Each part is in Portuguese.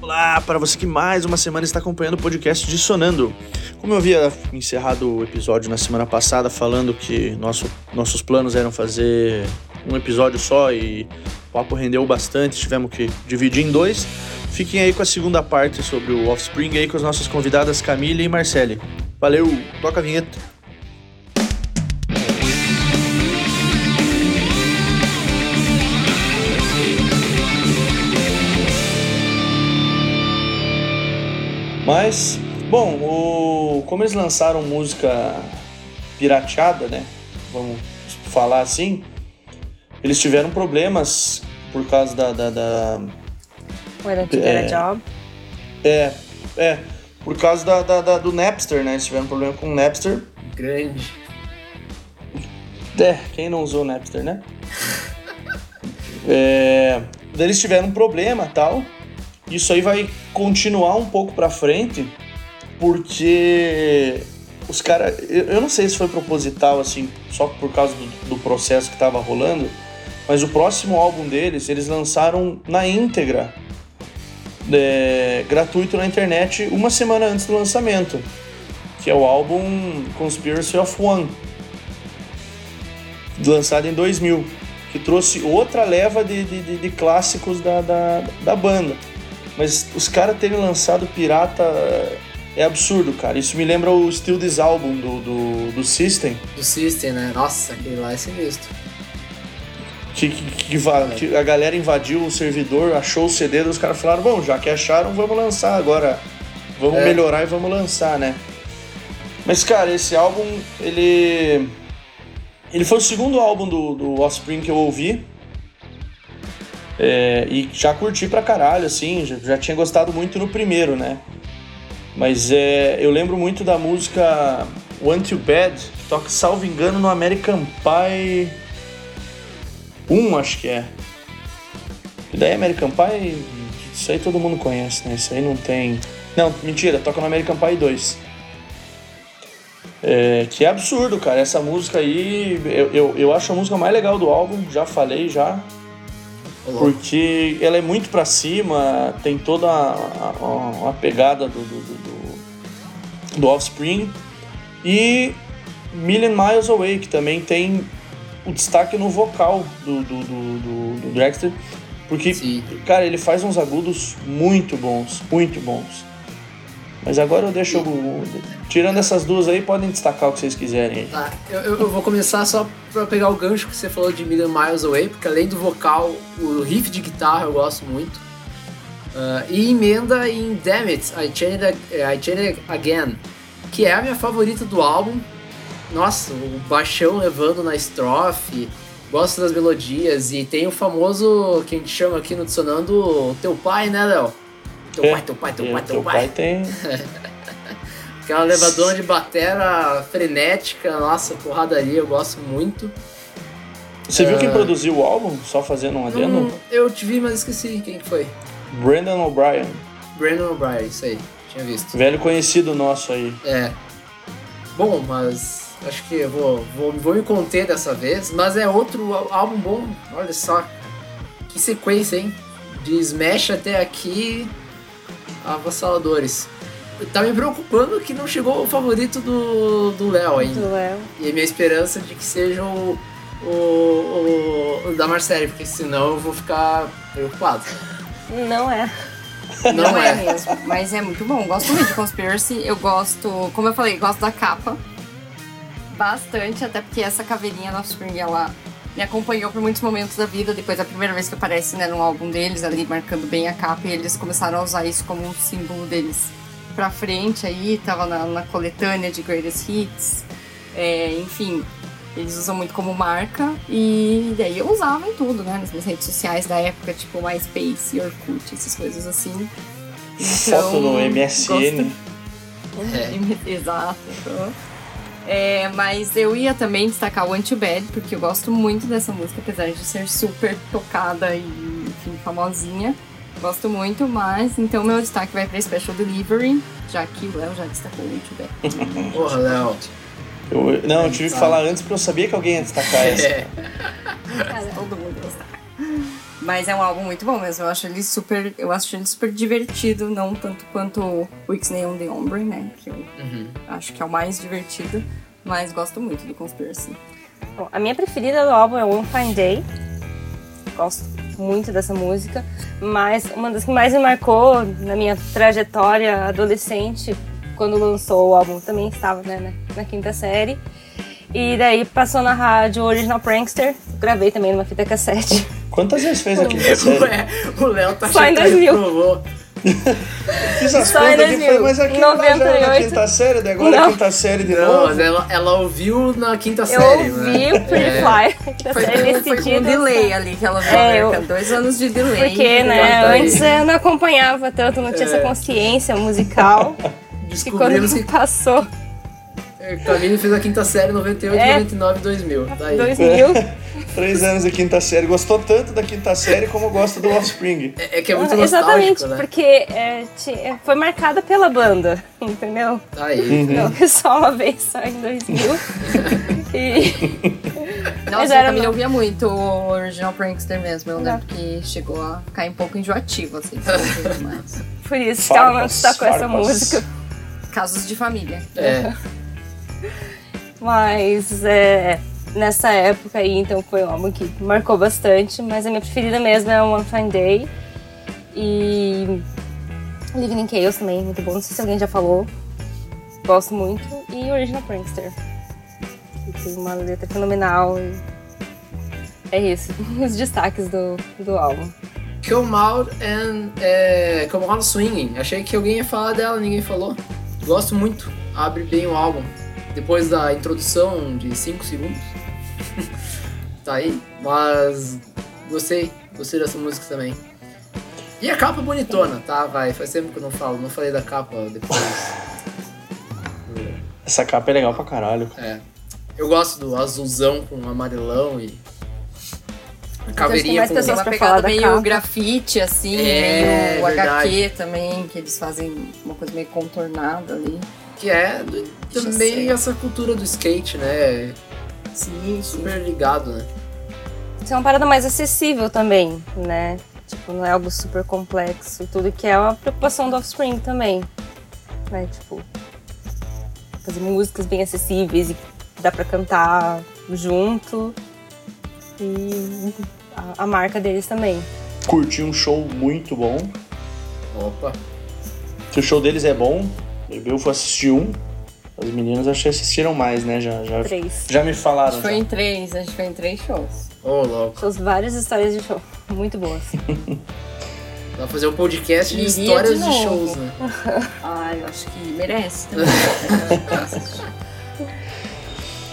Olá para você que mais uma semana está acompanhando o podcast Dissonando. Como eu havia encerrado o episódio na semana passada falando que nosso, nossos planos eram fazer um episódio só e o papo rendeu bastante, tivemos que dividir em dois. Fiquem aí com a segunda parte sobre o Offspring aí com as nossas convidadas Camille e Marcele. Valeu, toca a vinheta. Mas, bom, o, como eles lançaram música pirateada, né? Vamos falar assim, eles tiveram problemas por causa da. da, da Why don't you get a job? É, é. Por causa da, da, da, do Napster, né? Eles tiveram problema com o Napster. Grande. É, quem não usou o Napster, né? é, eles tiveram um problema tal. Isso aí vai continuar um pouco pra frente, porque os caras. Eu, não sei se foi proposital, assim, só por causa do, do processo que tava rolando, mas o próximo álbum deles, eles lançaram na íntegra, é, gratuito na internet, uma semana antes do lançamento, que é o álbum Conspiracy of One, lançado em 2000, que trouxe outra leva de, de, de clássicos da, da, da banda. Mas os caras terem lançado Pirata é absurdo, cara. Isso me lembra o Still This Album do, do, do System. Do System, né? Nossa, aquele lá é sinistro. Que, que, que, que, a galera invadiu o servidor, achou o CD, os caras falaram, bom, já que acharam, vamos lançar agora. Vamos é. melhorar e vamos lançar, né? Mas, cara, esse álbum, ele... Ele foi o segundo álbum do, do Offspring que eu ouvi. É, e já curti pra caralho, assim, já, já, tinha gostado muito no primeiro, né? Mas é, eu lembro muito da música One Too Bad, que toca, salvo engano, no American Pie 1, acho que é. E daí American Pie, isso aí todo mundo conhece, né? Isso aí não tem. Não, mentira, toca no American Pie 2. É, que é absurdo, cara. Essa música aí, eu, eu, eu acho a música mais legal do álbum, já falei já. Porque ela é muito para cima, tem toda a, a, a pegada do, do, do, do, Offspring. E Million Miles Away, que também tem o destaque no vocal do, do, do, do Dexter. Porque, Sim. cara, ele faz uns agudos muito bons, muito bons. Mas agora eu deixo. Tirando essas duas aí, podem destacar o que vocês quiserem. Tá, eu, eu vou começar só pra pegar o gancho que você falou de Million Miles Away, porque além do vocal, o riff de guitarra eu gosto muito. Uh, e emenda em Damn It, I Changed, I Changed Again, que é a minha favorita do álbum. Nossa, o baixão levando na estrofe, gosto das melodias e tem o famoso que a gente chama aqui no Dissonando Teu Pai, né, Léo? Teu é, pai, teu pai, teu pai, teu, teu pai. pai tem. Aquela levadora de batera frenética, nossa, porradaria, eu gosto muito. Você viu quem ah, produziu o álbum? Só fazendo um adendo? Hum, eu te vi, mas esqueci quem foi. Brandon O'Brien. Brandon O'Brien, isso aí, tinha visto. Velho conhecido nosso aí. É. Bom, mas acho que eu vou, vou, vou me conter dessa vez, mas é outro álbum bom, olha só. Que sequência, hein? De Smash até aqui, avassaladores. Tá me preocupando que não chegou o favorito do Léo ainda. Do Léo. E a minha esperança de que seja o, o, o, o da Marcele, porque senão eu vou ficar preocupado. Não é. Não, não é. é mesmo, mas é muito bom. Gosto muito de Conspiracy. Eu gosto, como eu falei, gosto da capa. Bastante, até porque essa caveirinha da Offspring, ela me acompanhou por muitos momentos da vida. Depois da primeira vez que aparece né, no álbum deles, ali marcando bem a capa, e eles começaram a usar isso como um símbolo deles pra frente aí, tava na, na coletânea de Greatest Hits. É, enfim, eles usam muito como marca e daí eu usava em tudo, né? Nas minhas redes sociais da época, tipo MySpace, Orkut, essas coisas assim. Então, Foto no MSN. Gosto... É. Exato. Então, é, mas eu ia também destacar o Anti-Bad, porque eu gosto muito dessa música, apesar de ser super tocada e, enfim, famosinha. Gosto muito, mas então meu destaque vai para Special Delivery, já que o Léo já destacou o Anti-Bad. Porra, Léo. Eu, não, eu tive que falar antes porque eu sabia que alguém ia destacar essa. É. Todo mundo. Mas é um álbum muito bom mesmo. Eu acho ele super. Eu acho ele super divertido, não tanto quanto o Ixnay on the Ombre, né? Que eu Uhum. acho que é o mais divertido. Mas gosto muito do Conspiracy. Bom, a minha preferida do álbum é One Fine Day. Gosto muito dessa música. Mas uma das que mais me marcou na minha trajetória adolescente, quando lançou o álbum, também estava né, na, na quinta série. E daí passou na rádio Original Prankster. Gravei também numa fita cassete. Quantas vezes fez a quinta série? Ué, o Léo tá Só em achando que 2000. reprovou. Fiz as Só em contas aqui, 2000. falei, mas aqui lá já é na 98. quinta série, daí agora é Não. quinta série de Não, novo. mas ela, ela ouviu na quinta Eu série. ouvi né? o Pretty É. Fly. quinta Foi, série nesse foi com dia um delay ali que ela viu É, American. eu- Dois anos de delay. Porque, né, Tá antes eu não acompanhava tanto, não tinha essa É. consciência musical. Quando Descobrimos que passou Camille fez a quinta série 98, É. 99 2000. Tá aí. 2000, Três anos de quinta série. Gostou tanto da quinta série como gosta do Offspring. É, é que é muito Ah, Exatamente, nostálgico, né? porque é, ti- foi marcada pela banda, entendeu? Tá aí. Uhum. Não só uma vez, só em 2000. e Mas Nossa, era eu também uma- ouvia muito o Original Prankster mesmo. Eu Não. lembro que chegou a ficar um pouco enjoativo, assim. por isso que ela não destacou essa música. Casos de família. É. Mas é, nessa época aí, então foi um álbum que marcou bastante. Mas a minha preferida mesmo é One Fine Day. E Living in Chaos também, muito bom. Não sei se alguém já falou. Gosto muito. E Original Prankster. Que tem uma letra fenomenal. E é isso. Os destaques do, do álbum. Come Out and é, Come Out Swinging. Achei que alguém ia falar dela, ninguém falou. Gosto muito. Abre bem o álbum. Depois da introdução de 5 segundos. Tá aí. Mas gostei. Gostei dessa música também. E a capa bonitona, tá? Vai. Faz tempo que eu não falo. Não falei da capa depois. Essa capa é legal pra caralho. É. Eu gosto do azulzão com amarelão e. Caveirinha mais com. pessoas uma pegada meio capa. grafite, assim, É, meio verdade. HQ também, que eles fazem uma coisa meio contornada ali. Que é do- também essa cultura do skate, né? Sim, sim. Super ligado, né? Isso é uma parada mais acessível também, né? Tipo, não é algo super complexo e tudo, que é uma preocupação do Offspring também. Né? Tipo, fazer músicas bem acessíveis e dá pra cantar junto. E a, a marca deles também. Curti um show muito bom. Opa. Se o show deles é bom, eu fui assistir um. As meninas acho que assistiram mais, né? Já, já, Três. já me A falaram. gente foi já. em três, a gente foi em três shows. Ô, louco. Shows, várias histórias de show. Muito boas. Vai fazer um podcast de Iria histórias de de, shows, né? Ah, eu acho que merece também.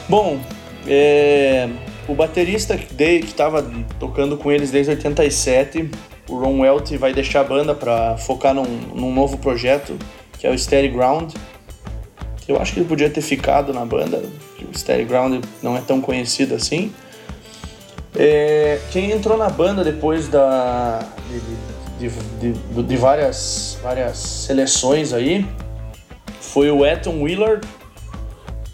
Bom, é, o baterista que de- que estava tocando com eles desde 87, o Ron Welty, vai deixar a banda para focar num, num novo projeto, que é o Steady Ground. Eu acho que ele podia ter ficado na banda, o Steady Ground não é tão conhecido assim. É, quem entrou na banda depois da, de, de- de- de- várias, várias seleções aí foi o Eton Willard,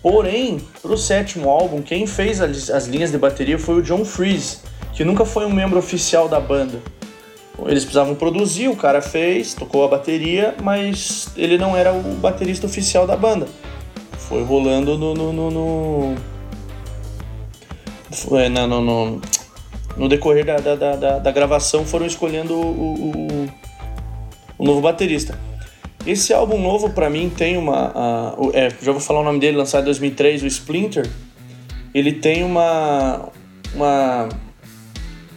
Porém, pro sétimo álbum, quem fez as, as linhas de bateria foi o John Freeze, que nunca foi um membro oficial da banda. Eles precisavam produzir, o cara fez, tocou a bateria, mas ele não era o baterista oficial da banda. Foi rolando no. no, no, no- foi na- no, no, no decorrer da, da, da- da, gravação, foram escolhendo o, o, o- novo baterista. Esse álbum novo pra mim tem uma. é, já vou falar o nome dele, lançado em 2003, o Splinter. Ele tem uma. Uma.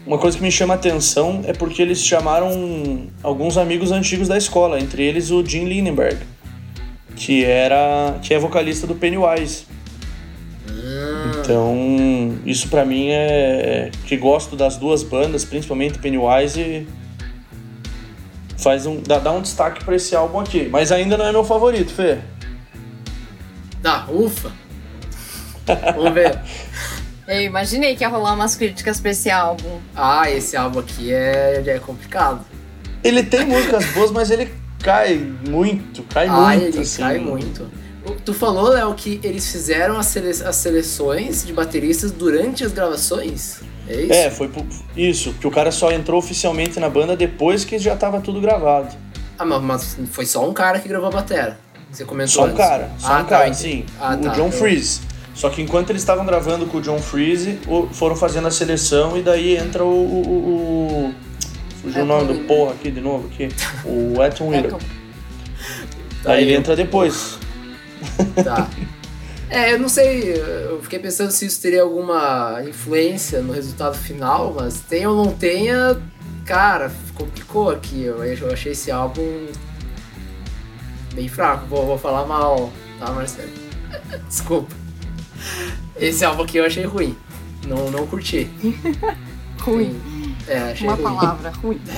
Uma coisa que me chama a atenção é porque eles chamaram alguns amigos antigos da escola, entre eles o Jim Lindenberg, que era. que é vocalista do Pennywise. Ah, Então, isso pra mim é. que gosto das duas bandas, principalmente Pennywise, faz um. dá, dá um destaque pra esse álbum aqui. Mas ainda não é meu favorito, Fê. tá, ufa. Vamos ver. Eu imaginei que ia rolar umas críticas pra esse álbum. Ah, esse álbum aqui é, é complicado. Ele tem músicas boas, mas ele cai muito, cai ah, muito. ele assim. cai muito. Tu falou, Léo, que eles fizeram as, sele- as seleções de bateristas durante as gravações? É isso? É, foi por- isso, que o cara só entrou oficialmente na banda depois que já tava tudo gravado. Ah, mas, foi só um cara que gravou a batera. Você comentou Só um antes. cara, só Ah, um cara, entendi. sim. Ah, o tá, John eu- Freeze. Só que enquanto eles estavam gravando com o John Freeze, foram fazendo a seleção e daí entra o, o- o- fugiu o nome do porra aqui de novo aqui. O Eton Wheeler. Aí ele entra depois. Tá. É, eu não sei, eu fiquei pensando se isso teria alguma influência no resultado final, mas tem ou não tenha, cara, complicou aqui. Eu, eu achei esse álbum bem fraco. Vou, vou falar mal, tá, Marcelo? Desculpa. Esse álbum aqui eu achei ruim. Não, não curti. Ruim. É, achei Uma ruim. palavra, ruim.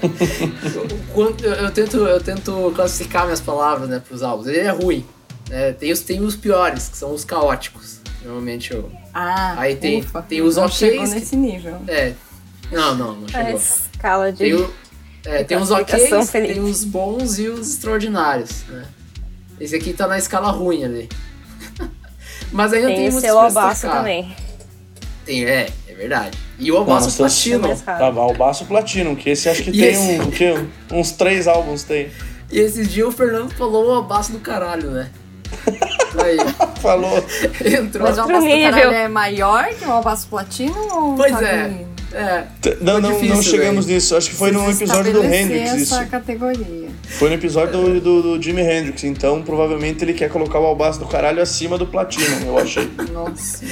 O quanto- eu, eu tento, eu tento classificar minhas palavras, né, pros álbuns. Ele é ruim. né? tem, os, tem os piores, que são os caóticos. Normalmente eu. Ah, Aí tem- ufa, tem os não ok's chegou que- nesse nível. É. Não, não, não A chegou. escala de. Tem, o- é, tem os Felipe. tem os bons e os extraordinários, né? Esse aqui tá na escala ruim ali. Mas ainda tem, Tem o muito seu albaço também. Tem, é, é verdade. E o albaço platino. Tá, o Baço Platinum, que esse acho que E tem esse? um, o quê? uns três álbuns tem. E esses dias o Fernando falou o albaço do caralho, né? Aí, Falou. entrou. Mas o Outro albaço do caralho é maior que o albaço platino ou Pois tá é. bem- É, Não, não, difícil, não chegamos velho. nisso. Acho que foi no episódio do Hendrix isso. essa categoria. Foi no episódio do, do, do Jimi Hendrix. Então, provavelmente ele quer colocar o albaço do caralho acima do Platinum, eu achei. Nossa.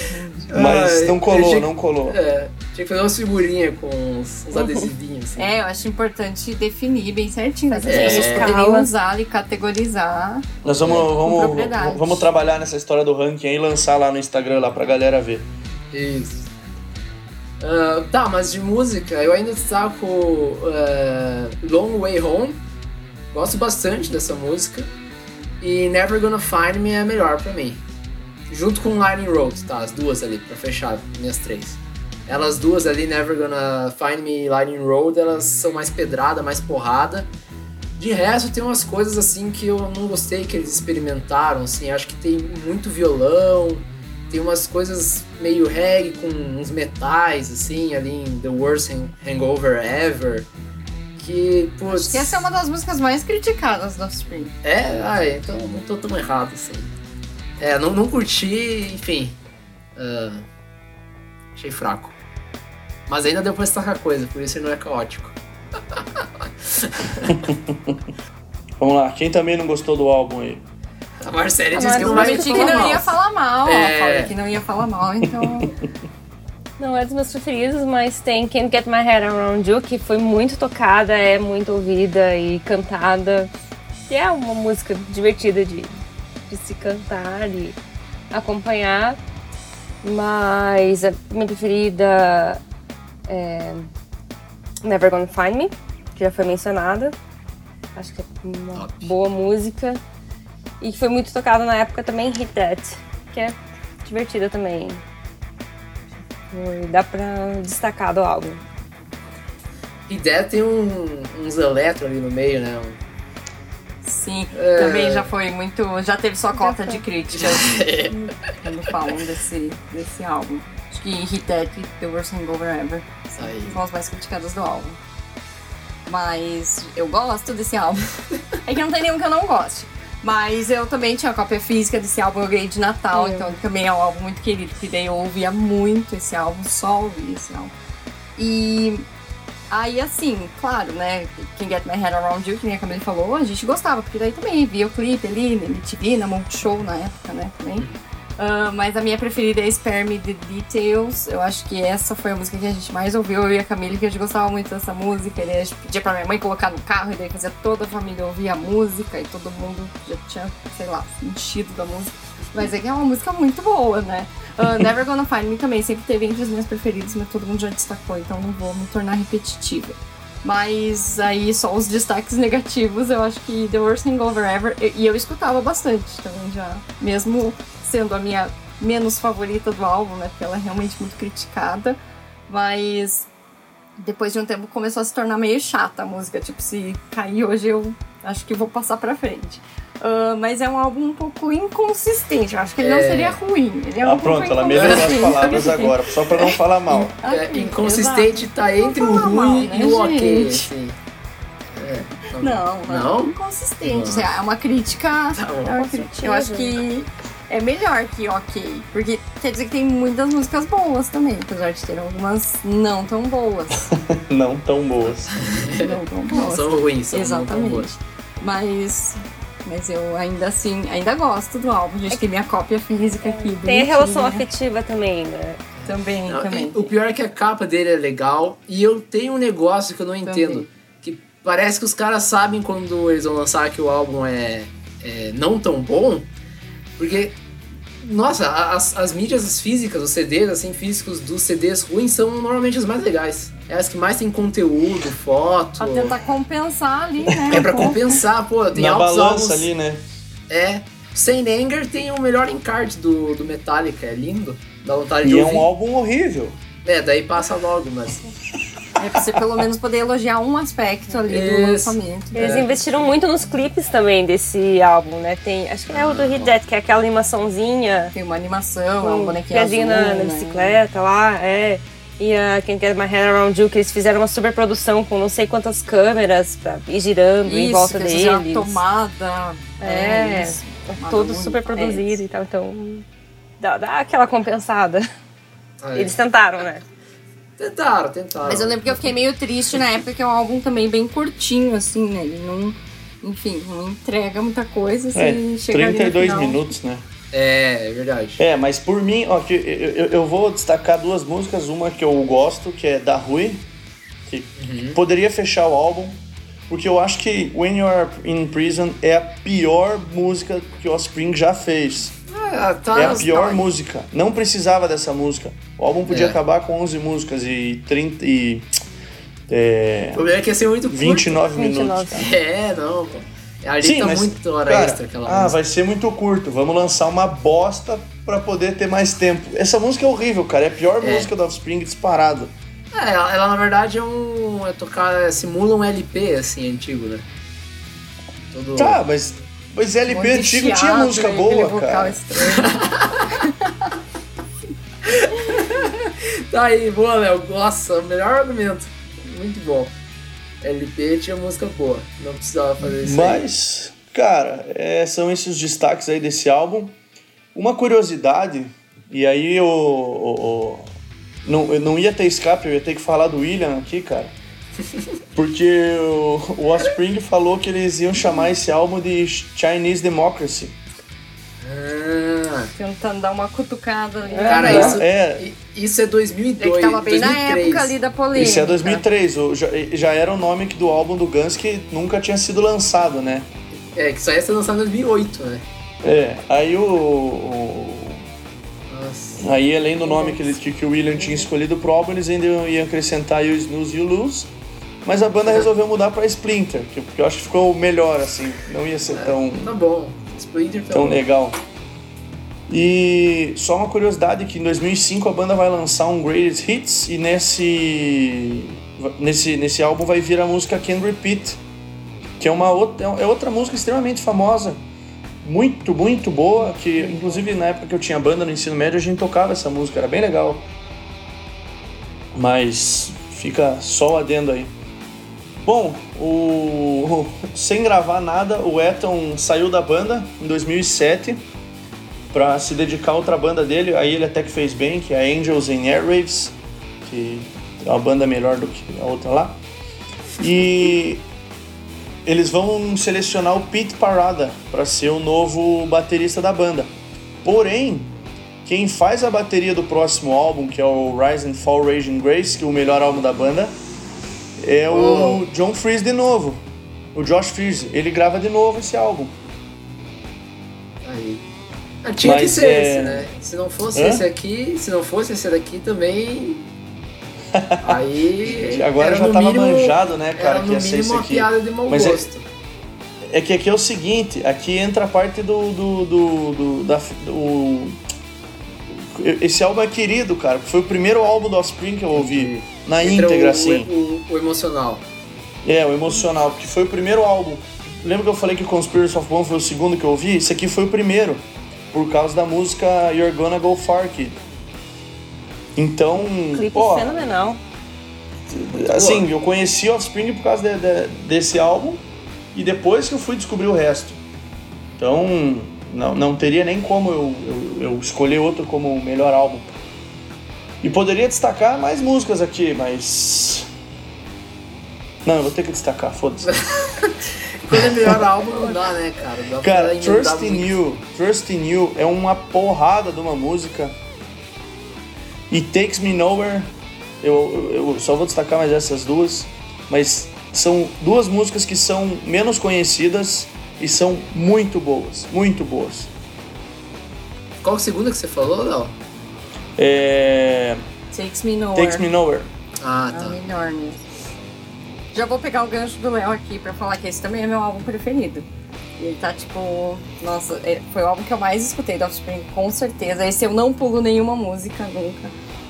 Mas não colou, achei- não colou. é, tinha que fazer uma figurinha com uns, uns adesivinhos, assim. É, eu acho importante definir bem certinho. Né? As É. pessoas poderiam Escala. usar e categorizar. Nós vamos, vamos, vamos trabalhar nessa história do ranking aí e lançar lá no Instagram lá pra galera ver. Isso. Ah, tá, mas de música, eu ainda destaco ah, Long Way Home. Gosto bastante dessa música. E Never Gonna Find Me é a melhor pra mim. Junto com Lightning Road, tá? As duas ali, pra fechar minhas três. Elas duas ali, Never Gonna Find Me e Lightning Road, elas são mais pedrada, mais porrada. De resto, tem umas coisas assim que eu não gostei que eles experimentaram, assim. Acho que tem muito violão, tem umas coisas meio reggae com uns metais, assim, ali em The Worst Hang- Hangover Ever. Que, putz. Acho que essa é uma das músicas mais criticadas do Offspring. É, ah, então não tô tão errado assim. É, não, não curti, enfim. ah, achei fraco. Mas ainda deu pra destacar coisa, por isso ele não é caótico. Vamos lá, quem também não gostou do álbum aí? A Marcele disse mas que eu Prometi que não ia falar mal. É. Falei que não ia falar mal, então. Não é dos meus preferidos, mas tem Can't Get My Head Around You, que foi muito tocada, é muito ouvida e cantada. E é uma música divertida de, de se cantar e acompanhar. Mas a minha preferida é Never Gonna Find Me, que já foi mencionada. Acho que é uma Top. boa música. E que foi muito tocada na época também, Hit That, que é divertida também. E dá pra destacar do álbum. E Dead tem um- uns eletro ali no meio, né? Um- Sim, É. também já foi muito. Já teve sua cota de críticas quando falam desse, desse álbum. Acho que Hit That e The Worst Hangover Ever Isso aí. são as mais criticadas do álbum. Mas eu gosto desse álbum. É que não tem nenhum que eu não goste. Mas eu também tinha a cópia física desse álbum, eu ganhei de Natal, Eu. então também é um álbum muito querido, porque daí eu ouvia muito esse álbum, só ouvia esse álbum. E aí, assim, claro, né, Quem Get My Head Around You, que nem a Camille falou, a gente gostava, porque daí também via o clipe ali na MTV, na Multishow na época, né, também. Ah, mas a minha preferida é Spare Me The Details. Eu acho que essa foi a música que a gente mais ouviu, eu e a Camille, que a gente gostava muito dessa música. Ele pedia pra minha mãe colocar no carro, e daí fazia toda a família ouvir a música, e todo mundo já tinha, sei lá, enchido da música. Mas é que é uma música muito boa, né? Ah, Never Gonna Find Me também sempre teve entre as minhas preferidas, mas todo mundo já destacou, então não vou me tornar repetitiva. Mas aí só os destaques negativos, eu acho que The Worst Hangover Ever, e e eu escutava bastante também já, mesmo sendo a minha menos favorita do álbum, né? Porque ela é realmente muito criticada, mas depois de um tempo começou a se tornar meio chata a música, tipo, se cair hoje eu acho que vou passar pra frente. Uh, mas é um álbum um pouco inconsistente. Eu acho que ele não seria ruim. Ele é um ah, pronto, ela me deu as palavras agora, só pra não falar mal. É, inconsistente Exato. tá entre o ruim mal, né, e o ok. Assim. É, então... Não, não, não inconsistente. Não. É uma crítica. Tá é uma crítica. Eu acho que é melhor que ok. Porque quer dizer que tem muitas músicas boas também, apesar de ter algumas não tão boas. não tão boas. não tão boas. São ruins, são Exatamente. boas. Mas. Mas eu ainda assim, ainda gosto do álbum. A gente é tem minha cópia física aqui. Tem a relação afetiva também, né? Também, não, também. O pior é que a capa dele é legal e eu tenho um negócio que eu não entendo. Também. Que parece que os caras sabem quando eles vão lançar que o álbum é, é não tão bom porque, nossa, as, as mídias físicas, os CDs, assim, físicos dos CDs ruins são normalmente as mais legais. É as que mais tem conteúdo, foto. Pra tentar compensar ali, né? É pra compensar, pô. Tem Na altos balança álbuns, ali, né? É. Saint Anger tem o melhor encarte do, do Metallica, é lindo. Dá vontade e de é ouvir. um álbum horrível. É, daí passa logo, mas... É pra você pelo menos poder elogiar um aspecto ali Isso. do lançamento. Eles é. investiram muito nos clipes também desse álbum, né? Tem, acho que é o do Hit Dead, que é aquela animaçãozinha. Tem uma animação, é um bonequinho azul, na, na né? bicicleta lá, é. E a Quem Get My Head Around You, que eles fizeram uma super produção com não sei quantas câmeras pra ir girando isso, em volta deles. Isso, tomada. É, é isso. todo super produzido e tal. Então, dá, dá aquela compensada. Aí. Eles tentaram, né? Tentaram, tentaram. Mas eu lembro que eu fiquei meio triste na época, que é um álbum também bem curtinho, assim, né? Ele não, enfim, não entrega muita coisa, assim, é, 32 minutos, né? É, é verdade. É, mas por mim, ó, que eu, eu vou destacar duas músicas, uma que eu gosto, que é da Rui, que uhum. poderia fechar o álbum, porque eu acho que When You're in Prison é a pior música que o Offspring já fez. Ah, tá, é a pior tá. música. Não precisava dessa música. O álbum podia é. acabar com 11 músicas e 30 e é, o problema é que ia ser muito curto. 29 minutos. É, não, pô. Ali Sim, tá mas, muito hora cara, extra aquela Ah, música. vai ser muito curto. Vamos lançar uma bosta pra poder ter mais tempo. Essa música é horrível, cara. É a pior é. música do Offspring disparado. É, ela, ela, na verdade é um. É tocar. simula um LP assim, antigo, né? Todo... Tá, mas Pois é, LP antigo tinha música boa, cara. tá aí, boa, Léo. Nossa, melhor argumento. Muito bom. LP tinha música boa. Não precisava fazer isso. Mas, aí. cara, é, são esses os destaques aí desse álbum. Uma curiosidade, e aí eu, não, eu não ia ter escape, eu ia ter que falar do William aqui, cara. Porque o, o Offspring falou que eles iam chamar esse álbum de Chinese Democracy. Ah. Tentando dar uma cutucada ali. Cara, isso é, isso é 2002. É que tava bem 2003. na época ali da polêmica. Isso é 2003. O, já, já era o nome do álbum do Guns que nunca tinha sido lançado, né? É, que só ia ser lançado em 2008, né? É, aí o, o Aí, além do nome que, ele, que, que o William tinha escolhido pro álbum, eles ainda iam acrescentar o Snooze e o Lose. Mas a banda resolveu mudar pra Splinter, que, eu acho que ficou melhor, assim. Não ia ser tão. Tá bom. Splinter tá Tão bom. legal. E só uma curiosidade que em 2005 a banda vai lançar um Greatest Hits e nesse nesse nesse álbum vai vir a música Can Repeat, que é uma outra é outra música extremamente famosa, muito muito boa, que inclusive na época que eu tinha banda no ensino médio a gente tocava essa música, era bem legal. Mas fica só o adendo aí. Bom, o... sem gravar nada, o Eton saiu da banda em 2007 para se dedicar a outra banda dele. Aí ele até que fez bem, que é a Angels in Airwaves, que é uma banda melhor do que a outra lá. E eles vão selecionar o Pete Parada para ser o novo baterista da banda. Porém, quem faz a bateria do próximo álbum, que é o Rise and Fall Raging Grace, que é o melhor álbum da banda, é o oh. John Freeze de novo. O Josh Freeze. Ele grava de novo esse álbum. Aí. Ah, tinha Mas que ser é... esse, né? Se não fosse Hã? esse aqui, se não fosse esse daqui também. Aí. Agora já tava mínimo, manjado, né, cara? que ia ser esse aqui. piada de mau Mas é gosto. É, é, que aqui é o seguinte, aqui entra a parte do. do, do, do da, do esse álbum é querido, cara. Foi o primeiro álbum do Offspring que eu ouvi na Entra íntegra, o, assim. O, o, emocional. É, o emocional, porque foi o primeiro álbum. lembra que eu falei que Conspiracy of One foi o segundo que eu ouvi? Esse aqui foi o primeiro, por causa da música You're Gonna Go Far Kid. Então, Clipe pô, fenomenal. assim, eu conheci Offspring por causa de- de- desse álbum e depois que eu fui descobrir o resto. Então, não, não teria nem como eu, eu, eu escolher outro como o melhor álbum. E poderia destacar mais músicas aqui, mas. Não, eu vou ter que destacar, foda-se. Quando é melhor álbum, não dá, né, cara? Dá Cara, Trust in muito. You, Trust in You é uma porrada de uma música. E Takes Me Nowhere, eu, eu, eu só vou destacar mais essas duas, mas são duas músicas que são menos conhecidas e são muito boas, muito boas. Qual a segunda que você falou, Léo? É... Takes Me Nowhere. Takes Me Nowhere. Ah, É tá. mesmo. Já vou pegar o gancho do Léo aqui pra falar que esse também é meu álbum preferido. E ele tá tipo. Nossa, é- foi o álbum que eu mais escutei do Offspring, com certeza. Esse eu não pulo nenhuma música nunca.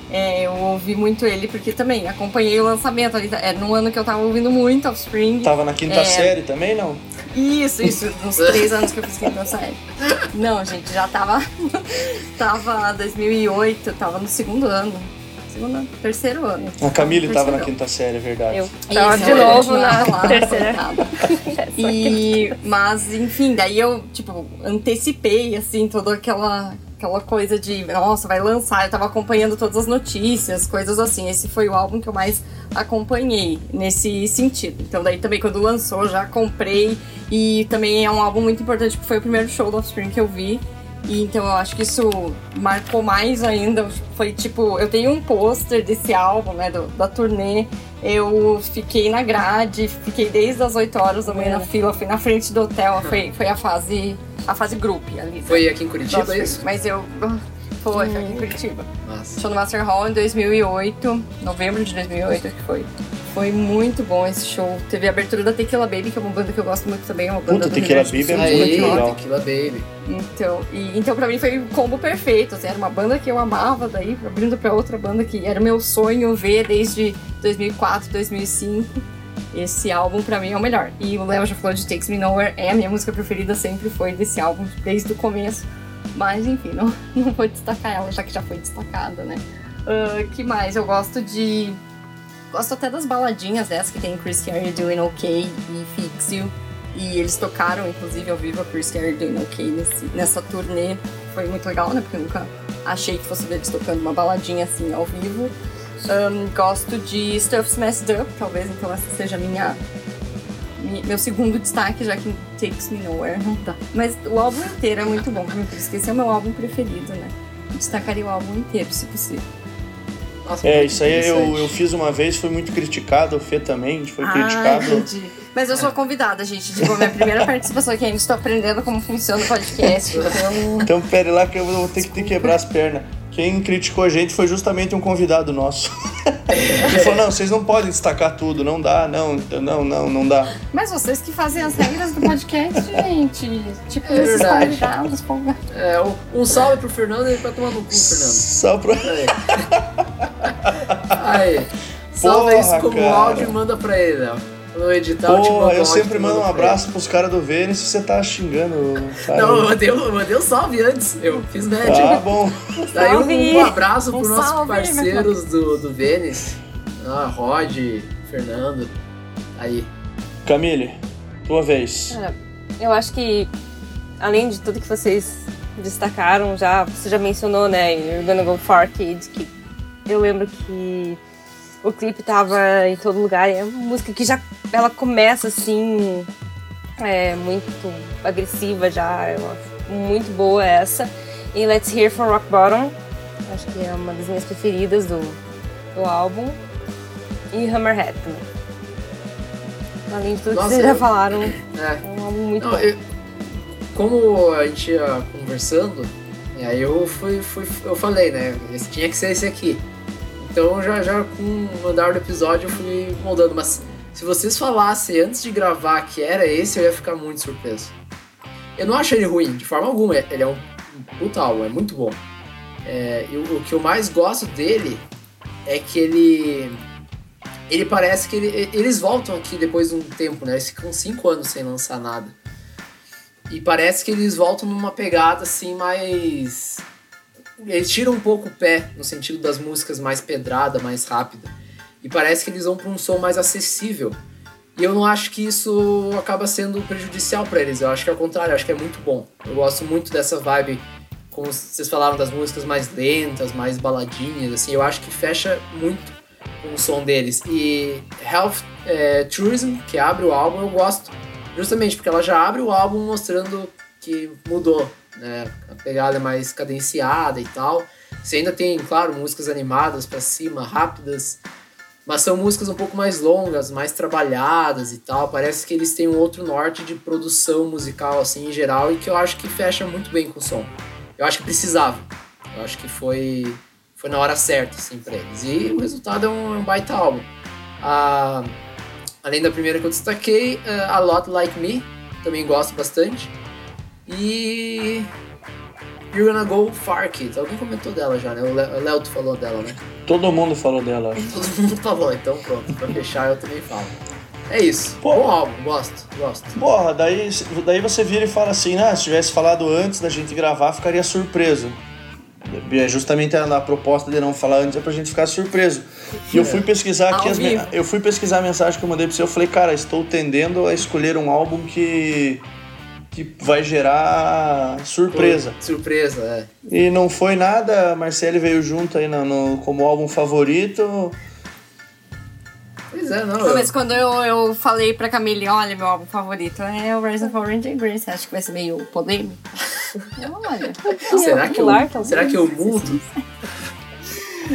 É, eu ouvi muito ele porque também acompanhei o lançamento ali. Era num ano que eu tava ouvindo muito Offspring. Tava na quinta É. série também, não? Isso, isso, uns três anos que eu fiz quinta série. Não, gente, já tava. tava 2008, tava no segundo ano. Segundo, terceiro ano. A Camille tava na quinta série, é verdade. Eu tava Isso, de eu novo na lá, terceira. E, mas, enfim, daí eu, tipo, antecipei, assim, toda aquela, aquela coisa de, nossa, vai lançar. Eu tava acompanhando todas as notícias, coisas assim. Esse foi o álbum que eu mais acompanhei nesse sentido. Então, daí também, quando lançou, já comprei. E também é um álbum muito importante, porque foi o primeiro show do Offspring que eu vi. E então eu acho que isso marcou mais ainda. Foi tipo, eu tenho um pôster desse álbum, né, do- da turnê. Eu fiquei na grade, fiquei desde as 8 horas da manhã na fila, fui na frente do hotel, foi, foi a fase a fase group ali. Foi aqui em Curitiba Offspring. isso? Mas eu foi, foi aqui em Curitiba. Nossa. Show no Master Hall em 2008, novembro de 2008 que foi. Foi muito bom esse show. Teve a abertura da Tequila Baby, que é uma banda que eu gosto muito também, é uma banda Puta, Tequila Baby é muito Aí, legal. Tequila Baby. Então, e, então pra mim foi o combo perfeito. Assim, era uma banda que eu amava, daí abrindo pra outra banda que era meu sonho ver desde 2004, 2005. Esse álbum pra mim é o melhor. E o Léo já falou de Takes Me Nowhere, é a minha música preferida, sempre foi desse álbum, desde o começo. Mas enfim, não, não vou destacar ela, já que já foi destacada, né? Ah, que mais? Eu gosto de. Gosto até das baladinhas dessas que tem Chris Carey Doing OK e Fix You. E eles tocaram, inclusive, ao vivo a Chris Carey Doing OK nesse, nessa turnê. Foi muito legal, né? Porque eu nunca achei que fosse ver eles tocando uma baladinha assim ao vivo. Ahn, gosto de Stuff's Messed Up, talvez então essa seja minha, mi- meu segundo destaque, já que Takes Me Nowhere não dá. Mas o álbum inteiro é muito bom, por isso que esse é o meu álbum preferido, né? Destacaria o álbum inteiro, se possível. Nossa, É, isso aí eu, eu fiz uma vez, foi muito criticado, o Fê também foi Ah, criticado. entendi. Mas eu sou convidada, gente. A minha primeira participação aqui, ainda estou aprendendo como funciona o podcast. Então, Então pere lá que eu vou ter que te quebrar as pernas. Quem criticou a gente foi justamente um convidado nosso. Ele falou, não, vocês não podem destacar tudo, não dá, não, não, não, não dá. mas vocês que fazem as regras do podcast, gente. Tipo, É esses convidados. É, um- salve pro Fernando e pra tomar no cu, Fernando. Só pra... Aí. Aí. Porra, isso como cara. áudio e manda pra ele, Léo. Quando eu editar, eu te mando Porra, o eu sempre mando um abraço pros caras do Vênus se você tá xingando. Cara. Não, eu mandei, eu mandei um salve antes. Eu fiz média. Ah, bom. Daí um, um abraço Um pros nossos salve, parceiros do, do Vênus. Ah, Rod, Fernando. Aí. Camille, tua vez. Cara, eu acho que, além de tudo que vocês destacaram, já, você já mencionou, né, You're Gonna Go Far Kid, que eu lembro que o clipe tava em todo lugar, é uma música que já, ela começa assim, é, muito agressiva já, eu acho muito boa essa. E Let's Hear From Rock Bottom, acho que é uma das minhas preferidas do, do álbum. E Hammerhead também. Além de tudo Nossa, que vocês já falaram, É. é um álbum muito Não, bom. eu- como a gente ia conversando, e aí eu fui, fui, eu falei, né? Esse tinha que ser esse aqui. Então já, já com o andar do episódio eu fui moldando. Mas se vocês falassem antes de gravar que era esse, eu ia ficar muito surpreso. Eu não acho ele ruim, de forma alguma. Ele é um, puta álbum, é muito bom. É, e o, que eu mais gosto dele é que ele ele parece que ele, eles voltam aqui depois de um tempo, né? Eles ficam cinco anos sem lançar nada. E parece que eles voltam numa pegada assim mais. Eles tiram um pouco o pé no sentido das músicas mais pedrada, mais rápida. E parece que eles vão para um som mais acessível. E eu não acho que isso acaba sendo prejudicial para eles. Eu acho que é o contrário, eu acho que é muito bom. Eu gosto muito dessa vibe, como vocês falaram, das músicas mais lentas, mais baladinhas, assim. Eu acho que fecha muito com o som deles. E Health é, Tourism, que abre o álbum, eu gosto justamente porque ela já abre o álbum mostrando que mudou, né? A pegada mais cadenciada e tal. Você ainda tem, claro, músicas animadas para cima, rápidas, mas são músicas um pouco mais longas, mais trabalhadas e tal. Parece que eles têm um outro norte de produção musical assim em geral e que eu acho que fecha muito bem com o som. Eu acho que precisava. Eu acho que foi foi na hora certa assim para eles. E o resultado é um, é um baita álbum. Ah, além da primeira que eu destaquei, uh, A Lot Like Me, também gosto bastante. E You're Gonna Go Far Kids. Alguém comentou dela já, né? O Léo falou dela, né? Todo mundo falou dela. Todo mundo falou, então pronto. Pra fechar eu também falo. É isso. Pô, Bom álbum, gosto, gosto. Porra, daí, daí você vira e fala assim, né? Se tivesse falado antes da gente gravar, ficaria surpreso. É justamente a proposta de não falar antes é pra gente ficar surpreso. E eu fui pesquisar aqui as, eu fui pesquisar a mensagem que eu mandei pra você, eu falei, cara, estou tendendo a escolher um álbum que que vai gerar surpresa. Surpresa, é. E não foi nada, a Marcele veio junto aí no, no como álbum favorito. Pois é, não. não eu... Mas quando eu, eu falei pra Camille, olha, meu álbum favorito é o Rise of Orange and Grace, acho que vai ser meio polêmico. olha. será que eu, será que eu mudo?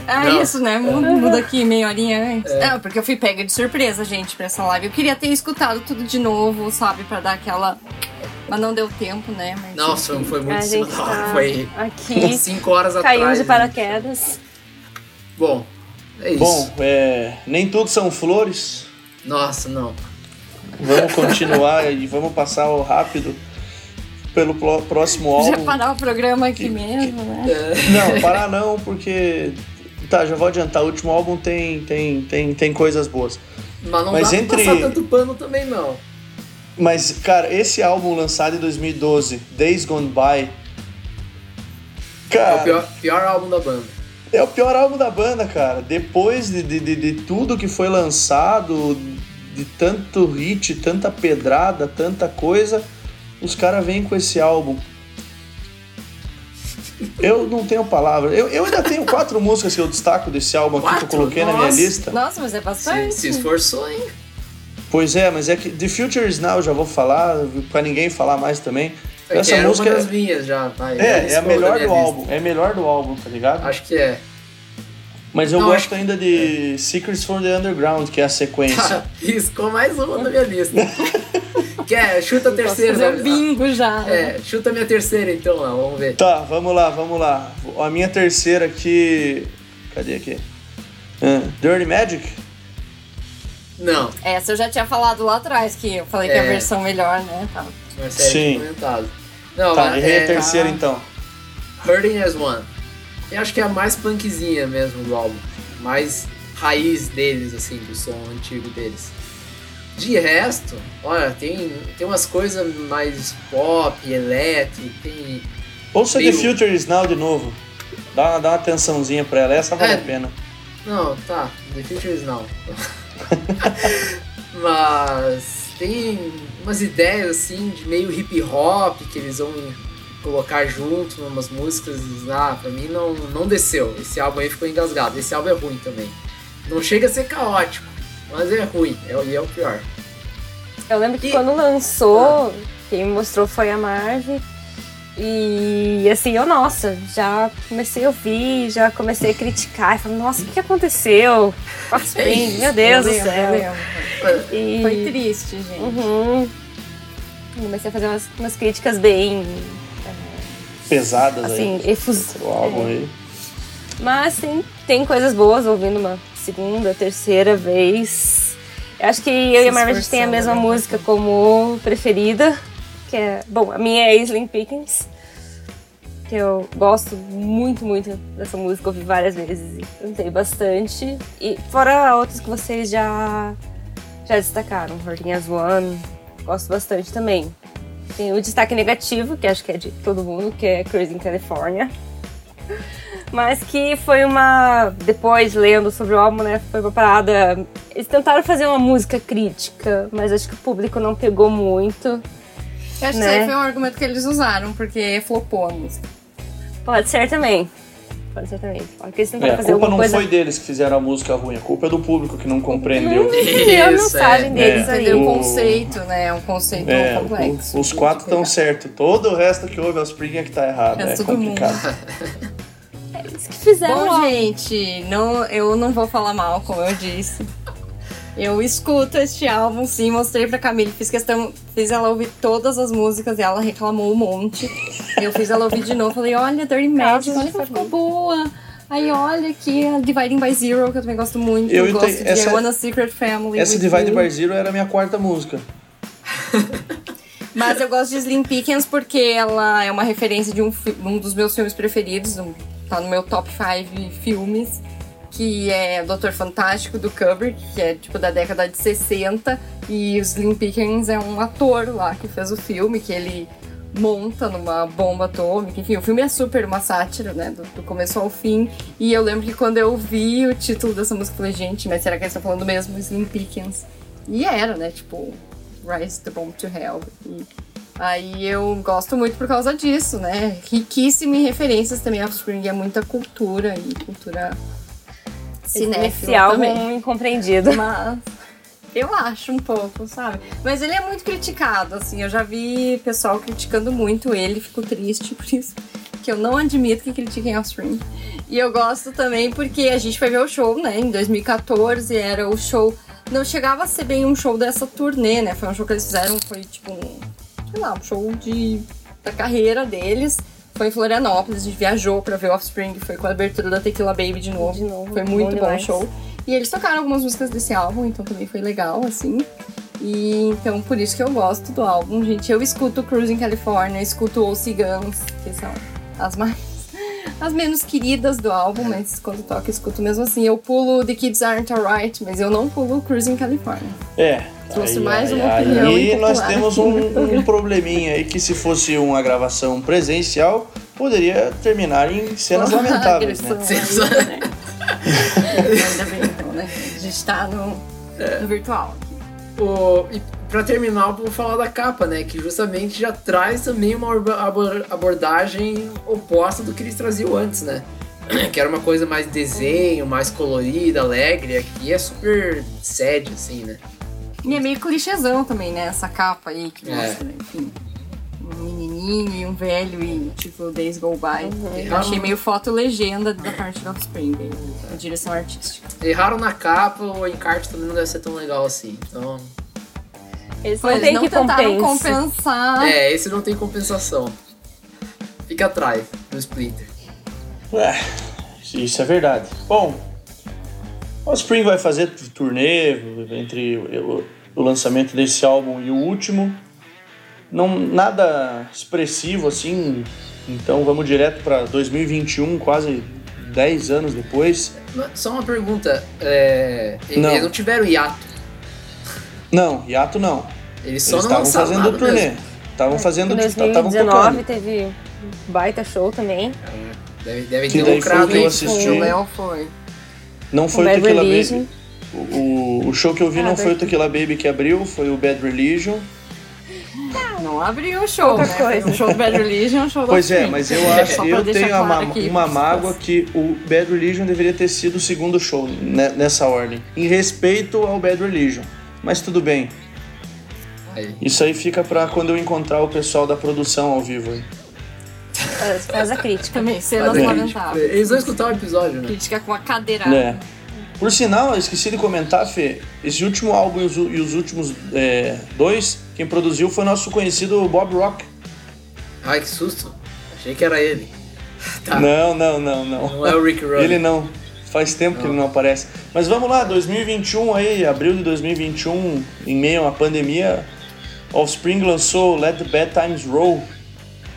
É não. isso, né? Muda, muda aqui meia horinha antes. É. Não, porque eu fui pega de surpresa, gente, pra essa live. Eu queria ter escutado tudo de novo, sabe? Pra dar aquela mas não deu tempo, né? Mas, Nossa, enfim. foi muito a cima da hora. Tá foi aqui 5 horas atrás. Caiu de né? paraquedas. Bom, é isso. Bom, é, nem tudo são flores. Nossa, não. Vamos continuar e vamos passar o rápido pelo próximo álbum. Já parar o programa aqui que, mesmo, que, né? É... Não, parar não, porque. Tá, já vou adiantar. O último álbum tem, tem, tem, tem coisas boas. Mas não Mas dá entre... pra passar tanto pano também, não. Mas, cara, esse álbum lançado em 2012, Days Gone By. Cara, é o pior, pior álbum da banda. É o pior álbum da banda, cara. Depois de, de, de, de tudo que foi lançado, de tanto hit, tanta pedrada, tanta coisa, os caras vêm com esse álbum. Eu não tenho palavra. Eu, eu ainda tenho quatro músicas que eu destaco desse álbum aqui que eu coloquei Nossa. na minha lista. Nossa, mas é bastante. Se, se esforçou, hein? Pois é, mas é que The Future is Now, já vou falar, pra ninguém falar mais também. É Essa música uma das minhas já, vai. É, é a melhor do lista. álbum. É a melhor do álbum, tá ligado? Acho que é. Mas eu Não, gosto acho... ainda de é. Secrets from the Underground, que é a sequência. Riscou mais uma na minha lista. Quer? Chuta a terceira. Fazer bingo já. É, chuta a minha terceira então, lá, vamos ver. Tá, vamos lá, vamos lá. A minha terceira aqui. Cadê aqui? Uh, Dirty Magic? Não. Essa eu já tinha falado lá atrás, que eu falei é. que é a versão melhor, né? Tá. Sim. Comentado. Não, tá, errei é, a terceira tá... então. Hurting as One. Eu acho que é a mais punkzinha mesmo do álbum. Mais raiz deles, assim, do som antigo deles. De resto, olha, tem, tem umas coisas mais pop, elétrico, tem. Ouça. The Future Is Now de novo. Dá, dá uma atençãozinha pra ela, essa vale é. a pena. Não, tá. The Future Is Now. Mas tem umas ideias assim de meio hip hop que eles vão colocar junto umas músicas. Ah, pra mim não, não desceu. Esse álbum aí ficou engasgado. Esse álbum é ruim também. Não chega a ser caótico, mas é ruim. É, é o pior. Eu lembro que e... quando lançou, quem me mostrou foi a Marvel. E assim, eu, nossa, já comecei a ouvir, já comecei a criticar. E falei, nossa, o que, que aconteceu? Bem, meu Deus do céu. E... Foi triste, gente. Uhum. Comecei a fazer umas, umas críticas bem. Pesadas assim, aí. Efus... álbum aí. Mas tem, tem coisas boas ouvindo uma segunda, terceira vez. Eu acho que eu e a Marvel tem a mesma né? música como preferida que é. Bom, a minha é Slim Pickens. que eu gosto muito, muito dessa música, ouvi várias vezes e cantei bastante. E fora outras que vocês já, já destacaram, Hurting as One, gosto bastante também. Tem o destaque negativo, que acho que é de todo mundo, que é Crazy in California. Mas que foi uma. Depois, lendo sobre o álbum, né? Foi uma parada. Eles tentaram fazer uma música crítica, mas acho que o público não pegou muito. Eu acho né? que isso aí foi um argumento que eles usaram, porque flopou a música. Pode ser também. Pode ser também. Pode que eles É, tentaram a fazer culpa alguma não coisa. foi deles que fizeram a música ruim, a culpa é do público que não compreendeu. A Isso, mensagem é. deles É. ali. Entendeu? O O- conceito, né? É um conceito É, complexo. o- os quatro estão certos. Todo o resto que houve Offspring é que tá errado. É É, todo mundo. Eles que fizeram Bom, gente, não, eu não vou falar mal, como eu disse. Eu escuto este álbum, sim, mostrei pra Camille, fiz questão, fiz ela ouvir todas as músicas e ela reclamou um monte. Eu fiz ela ouvir de novo, falei, olha, Dirty Magic, olha como ficou boa. Aí olha aqui a Dividing by Zero, que eu também gosto muito. Eu Eu, gosto de essa- I Want a Secret Family. Essa You. by Zero era a minha quarta música. Mas eu gosto de Slim Pickens porque ela é uma referência de um, um dos meus filmes preferidos, um- tá no meu top 5 filmes, que é Doutor Fantástico do Kubrick, que é tipo da década de 60, e o Slim Pickens é um ator lá que fez o filme, que ele monta numa bomba atômica, enfim, o filme é super uma sátira, né, do, do começo ao fim, e eu lembro que quando eu vi o título dessa música, eu falei, gente, mas será que eles estão falando mesmo Slim Pickens? E era, né, tipo, Rise the Bomb to Hell. E aí eu gosto muito por causa disso, né? Riquíssimo em referências também. Offspring é muita cultura e cultura Esse cinéfila álbum também. incompreendido. Mas eu acho um pouco, sabe? Mas ele é muito criticado, assim. Eu já vi pessoal criticando muito ele, fico triste por isso. Que eu não admito que critiquem Offspring. E eu gosto também porque a gente foi ver o show, né? Em 2014 era o show. Não chegava a ser bem um show dessa turnê, né? Foi um show que eles fizeram, foi tipo um. Lá, um show de, da carreira deles. Foi em Florianópolis, a gente viajou pra ver Offspring, foi com a abertura da Tequila Baby de novo. De novo, Foi bom muito bom o demais. show. E eles tocaram algumas músicas desse álbum, então também foi legal, assim. E então por isso que eu gosto do álbum, gente. Eu escuto Cruising California, escuto O.C. Guns, que são as mais. As menos queridas do álbum, mas quando toca eu escuto mesmo assim. Eu pulo The Kids Aren't Alright, mas eu não pulo Cruising California. É. Trouxe aí, mais aí, uma opinião Aí nós temos um, um probleminha aí que se fosse uma gravação presencial, poderia terminar em cenas lamentáveis, né? Ainda, né? Ainda bem então, né? A gente tá no, no virtual. O, e pra terminar, eu vou falar da capa, né? Que justamente já traz também uma abordagem oposta do que eles traziam antes, né? Que era uma coisa mais desenho, mais colorida, alegre. Aqui é super sad, assim, né? E é meio clichêzão também, né? Essa capa aí que É. mostra, enfim. Um menininho e um velho e tipo Days Go By. Eu achei meio foto legenda da parte do Offspring, aí, a direção artística. Erraram na capa, o encarte também não deve ser tão legal assim. Então, Eles não eles têm não que tentaram compensar. compensar. é, esse não tem compensação. Fica atrás do Splinter. É, isso é verdade. Bom, o Spring vai fazer turnê entre o, lançamento desse álbum e o último. Não nada expressivo assim. Então vamos direto para 2021, quase 10 anos depois. Só uma pergunta. É, Não. Eles não tiveram hiato. Não, hiato não. Eles só Eles não estavam fazendo nada turnê. mesmo. Estavam fazendo, Em estavam 2019 tocando. teve um baita show também. Deve, deve Que ter lucrado que eu aí. assisti. O Léo foi. Não foi o Bad Tequila Religion. Baby. O, o- o show que eu vi Ah, não foi o. Tequila Baby que abriu, foi o Bad Religion. Não abriu o show, Outra né? coisa. O show do Bad Religion, o show do Pois é, mas eu acho, eu tenho claro uma, aqui, uma mágoa que o Bad Religion deveria ter sido o segundo show ne- nessa ordem, em respeito ao Bad Religion. Mas tudo bem, Aí. isso aí fica pra quando eu encontrar o pessoal da produção ao vivo. aí. Faz, faz a crítica. Também, cenas lamentáveis. Eles vão escutar o episódio, né? Crítica com a cadeirada. É. Por sinal, eu esqueci de comentar, Fê, esse último álbum e os, e os últimos é, dois, quem produziu foi nosso conhecido Bob Rock. Ai, que susto. Achei que era ele. Tá. Não, não, não, não. Não é o Rick Rubin. Ele não. Faz tempo que ele não aparece. Mas vamos lá, 2021 aí, abril de 2021, em meio a uma pandemia, Offspring lançou Let the Bad Times Roll,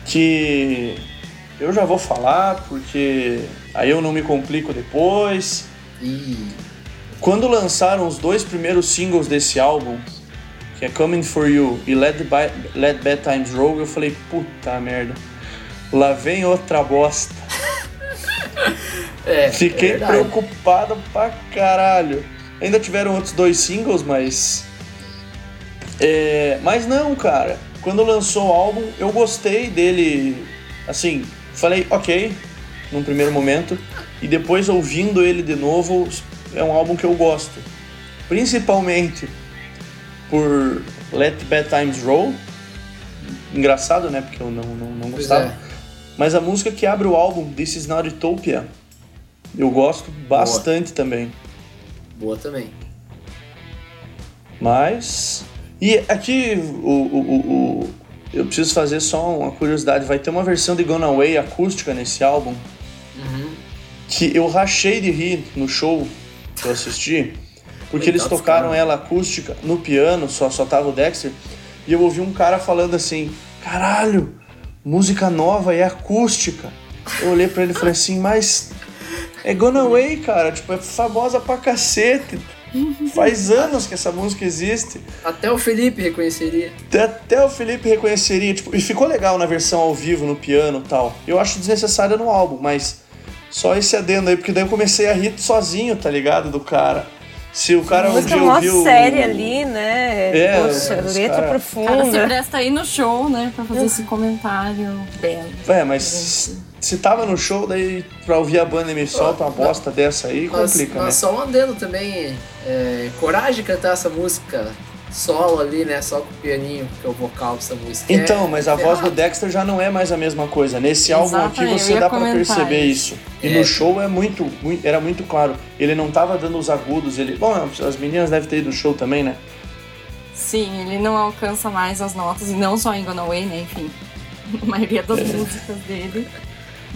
que eu já vou falar porque aí eu não me complico depois. E Quando lançaram os dois primeiros singles desse álbum, que é Coming For You e Let, By, Let Bad Times Roll, eu falei, puta merda, lá vem outra bosta. é, Fiquei é preocupado pra caralho. Ainda tiveram outros dois singles, mas. É, mas não, cara. Quando lançou o álbum, eu gostei dele. Assim, falei, ok, num primeiro momento. E depois, ouvindo ele de novo, é um álbum que eu gosto. Principalmente por Let Bad Times Roll. Engraçado, né? Porque eu não, não, não gostava. é. Mas a música que abre o álbum, This Is Not Utopia, eu gosto bastante também. Boa também. Mas. E aqui o, o, o, o- eu preciso fazer só uma curiosidade. Vai ter uma versão de Gone Away acústica nesse álbum Uhum. que eu rachei de rir no show que eu assisti. Porque eles tocaram cara. ela acústica no piano, só, só tava o Dexter. E eu ouvi um cara falando assim: caralho, música nova e acústica. Eu olhei pra ele e falei assim, mas é Gone Away, cara. Tipo, é famosa pra cacete. Faz anos que essa música existe. Até o Felipe reconheceria. Até- Até o Felipe reconheceria, tipo, e ficou legal na versão ao vivo, no piano e tal. Eu acho desnecessária no álbum, mas só esse adendo aí, porque daí eu comecei a rir sozinho, tá ligado? Do cara. Se o cara um dia é ouviu. séria ali, né? É, Poxa, letra cara- O cara se profunda. presta aí no show, né? Pra fazer esse comentário belo. É, mas se tava no show, daí pra ouvir a banda e me solta uma bosta dessa aí, Mas, complica, mas né? só um adendo também. é, coragem de cantar essa música solo ali, né? Só com o pianinho, que é o vocal dessa música. Então, É- mas a é voz do. Dexter já não é mais a mesma coisa. Nesse álbum aqui Exatamente, você dá pra comentar perceber isso. E É. no show é muito, muito- era muito claro. Ele não tava dando os agudos, ele. Bom, as meninas devem ter ido no show também, né? Sim, ele não alcança mais as notas, e não só em Gone Away, né? Enfim, a maioria das músicas dele.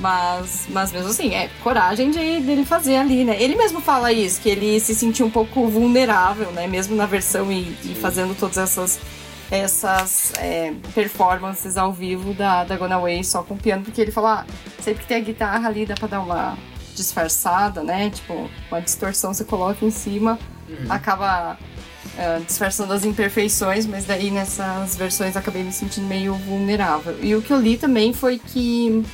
Mas, mas mesmo assim, é coragem de, dele fazer ali, né? Ele mesmo fala isso, que ele se sentiu um pouco vulnerável, né? Mesmo na versão e, e fazendo todas essas, essas é, performances ao vivo da, da Gone Away só com piano, porque ele fala, ah, sempre que tem a guitarra ali dá pra dar uma disfarçada, né? Tipo, uma distorção você coloca em cima, acaba ah, disfarçando as imperfeições, mas daí nessas versões acabei me sentindo meio vulnerável. E o que eu li também foi que